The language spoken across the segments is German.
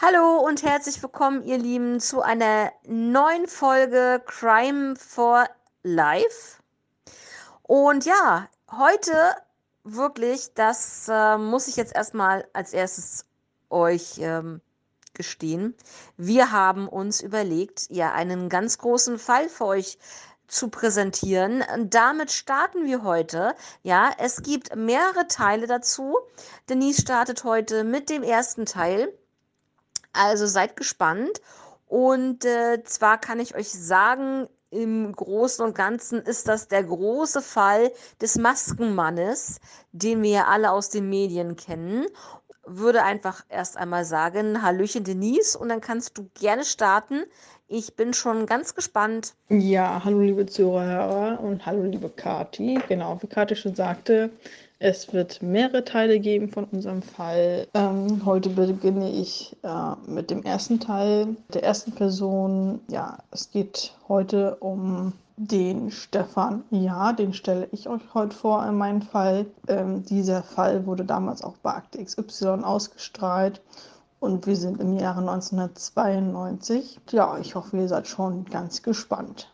Hallo und herzlich willkommen, ihr Lieben, zu einer neuen Folge Crime for Life. Und ja, heute wirklich, das äh, muss ich jetzt erstmal als erstes euch ähm, gestehen. Wir haben uns überlegt, ja, einen ganz großen Fall für euch zu präsentieren. Damit starten wir heute. Ja, es gibt mehrere Teile dazu. Denise startet heute mit dem ersten Teil. Also seid gespannt. Und äh, zwar kann ich euch sagen, im Großen und Ganzen ist das der große Fall des Maskenmannes, den wir ja alle aus den Medien kennen. Würde einfach erst einmal sagen, Hallöchen Denise, und dann kannst du gerne starten. Ich bin schon ganz gespannt. Ja, hallo liebe Zuhörer und hallo liebe Kati. Genau, wie Kati schon sagte, es wird mehrere Teile geben von unserem Fall. Ähm, heute beginne ich äh, mit dem ersten Teil der ersten Person. Ja, es geht heute um den Stefan. Ja, den stelle ich euch heute vor in meinem Fall. Ähm, dieser Fall wurde damals auch bei Akte XY ausgestrahlt. Und wir sind im Jahre 1992. Ja, ich hoffe, ihr seid schon ganz gespannt.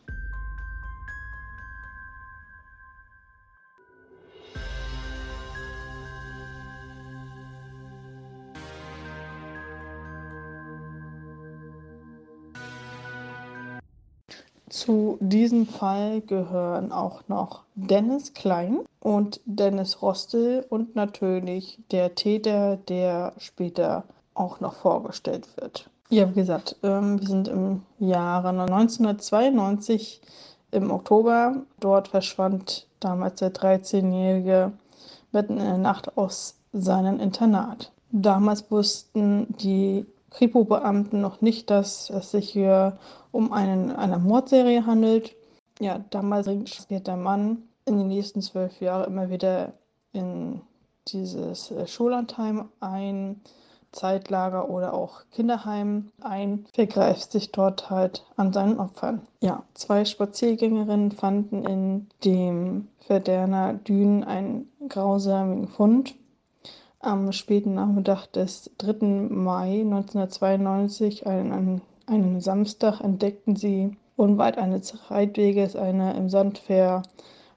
Zu diesem Fall gehören auch noch Dennis Klein und Dennis Rostel und natürlich der Täter, der später auch noch vorgestellt wird. Ja, wie gesagt, ähm, wir sind im Jahre 1992 im Oktober. Dort verschwand damals der 13-Jährige mitten in der Nacht aus seinem Internat. Damals wussten die Kripo-Beamten noch nicht, dass es sich hier um einen, eine Mordserie handelt. Ja, damals wird der Mann in den nächsten zwölf Jahren immer wieder in dieses äh, Schullandheim ein, Zeitlager oder auch Kinderheim ein, vergreift sich dort halt an seinen Opfern. Ja, zwei Spaziergängerinnen fanden in dem Verderner Dünen einen grausamen Fund am späten Nachmittag des 3. Mai 1992, einen, einen Samstag, entdeckten sie unweit eines Reitweges eine im Sand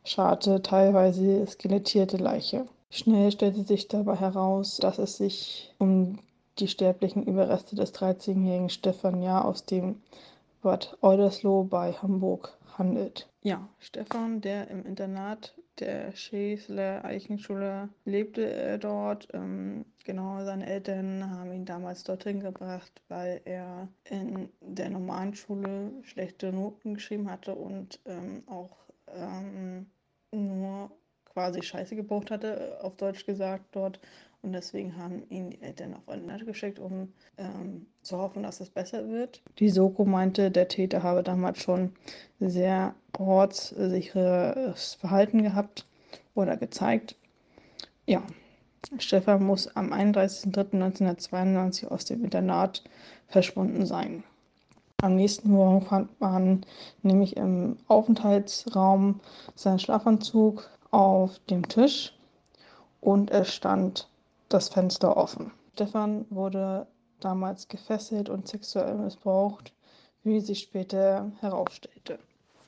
verscharrte, teilweise skelettierte Leiche. Schnell stellte sich dabei heraus, dass es sich um die sterblichen Überreste des 13-jährigen Stefan Jahr aus dem Bad Eudersloh bei Hamburg handelt. Ja, Stefan, der im Internat der Schäfler Eichenschule lebte er dort. Ähm, genau, seine Eltern haben ihn damals dorthin gebracht, weil er in der normalen Schule schlechte Noten geschrieben hatte und ähm, auch ähm, nur quasi Scheiße gebraucht hatte, auf Deutsch gesagt, dort und deswegen haben ihn die Eltern auf eine Nacht geschickt, um ähm, zu hoffen, dass es besser wird. Die Soko meinte, der Täter habe damals schon sehr ortssicheres Verhalten gehabt oder gezeigt. Ja, Stefan muss am 31.03.1992 aus dem Internat verschwunden sein. Am nächsten Morgen fand man nämlich im Aufenthaltsraum seinen Schlafanzug auf dem Tisch und es stand das Fenster offen. Stefan wurde damals gefesselt und sexuell missbraucht, wie sich später herausstellte.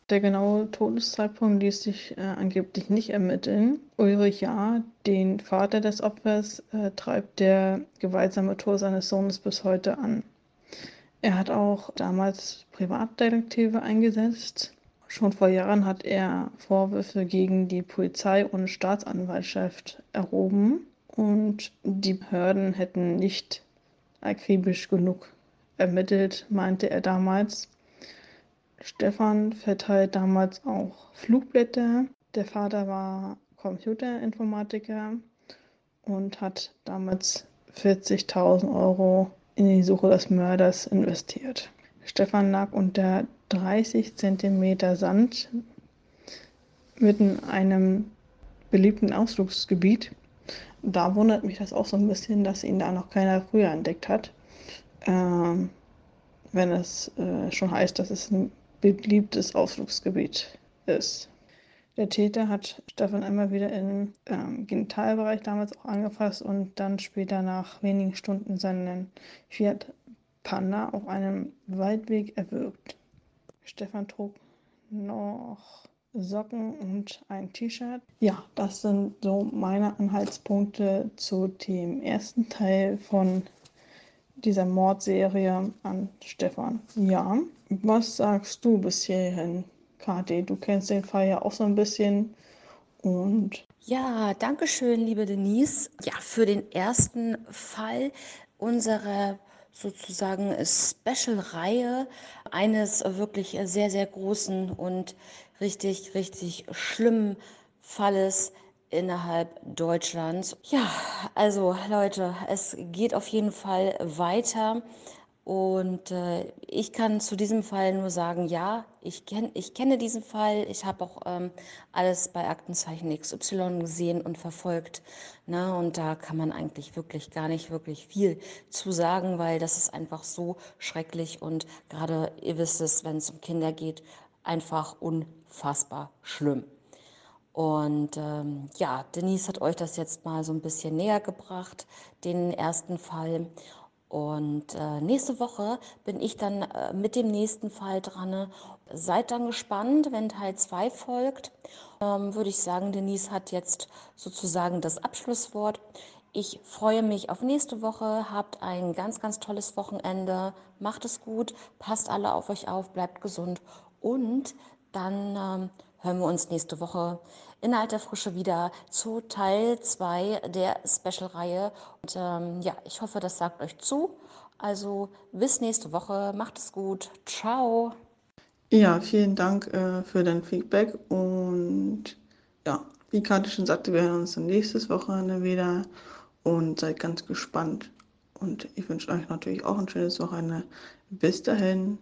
Der genaue Todeszeitpunkt ließ sich äh, angeblich nicht ermitteln. Ulrich Jahr, den Vater des Opfers, äh, treibt der gewaltsame Tod seines Sohnes bis heute an. Er hat auch damals Privatdetektive eingesetzt. Schon vor Jahren hat er Vorwürfe gegen die Polizei und Staatsanwaltschaft erhoben und die Behörden hätten nicht akribisch genug ermittelt, meinte er damals. Stefan verteilt damals auch Flugblätter. Der Vater war Computerinformatiker und hat damals 40.000 Euro in die Suche des Mörders investiert. Stefan lag unter 30 cm Sand mitten in einem beliebten Ausflugsgebiet da wundert mich das auch so ein bisschen, dass ihn da noch keiner früher entdeckt hat. Ähm, wenn es äh, schon heißt, dass es ein beliebtes Ausflugsgebiet ist. Der Täter hat Stefan immer wieder im ähm, Genitalbereich damals auch angefasst und dann später nach wenigen Stunden seinen Fiat Panda auf einem Waldweg erwürgt. Stefan trug noch Socken und ein T-Shirt. Ja, das sind so meine Anhaltspunkte zu dem ersten Teil von dieser Mordserie an Stefan. Ja, was sagst du bis hierhin, Kathi? Du kennst den Fall ja auch so ein bisschen und ja, danke schön, liebe Denise. Ja, für den ersten Fall unserer sozusagen Special-Reihe eines wirklich sehr, sehr großen und richtig, richtig schlimmen Falles innerhalb Deutschlands. Ja, also Leute, es geht auf jeden Fall weiter. Und äh, ich kann zu diesem Fall nur sagen, ja, ich, kenn, ich kenne diesen Fall. Ich habe auch ähm, alles bei Aktenzeichen XY gesehen und verfolgt. Ne? Und da kann man eigentlich wirklich gar nicht wirklich viel zu sagen, weil das ist einfach so schrecklich und gerade, ihr wisst es, wenn es um Kinder geht, einfach unfassbar schlimm. Und ähm, ja, Denise hat euch das jetzt mal so ein bisschen näher gebracht, den ersten Fall. Und äh, nächste Woche bin ich dann äh, mit dem nächsten Fall dran. Seid dann gespannt, wenn Teil 2 folgt. Ähm, Würde ich sagen, Denise hat jetzt sozusagen das Abschlusswort. Ich freue mich auf nächste Woche. Habt ein ganz, ganz tolles Wochenende. Macht es gut. Passt alle auf euch auf. Bleibt gesund. Und dann ähm, hören wir uns nächste Woche in alter Frische wieder zu Teil 2 der Special-Reihe. Und ähm, ja, ich hoffe, das sagt euch zu. Also bis nächste Woche. Macht es gut. Ciao. Ja, vielen Dank äh, für dein Feedback. Und ja, wie Kati schon sagte, wir hören uns dann nächstes Wochenende wieder und seid ganz gespannt. Und ich wünsche euch natürlich auch ein schönes Wochenende. Bis dahin.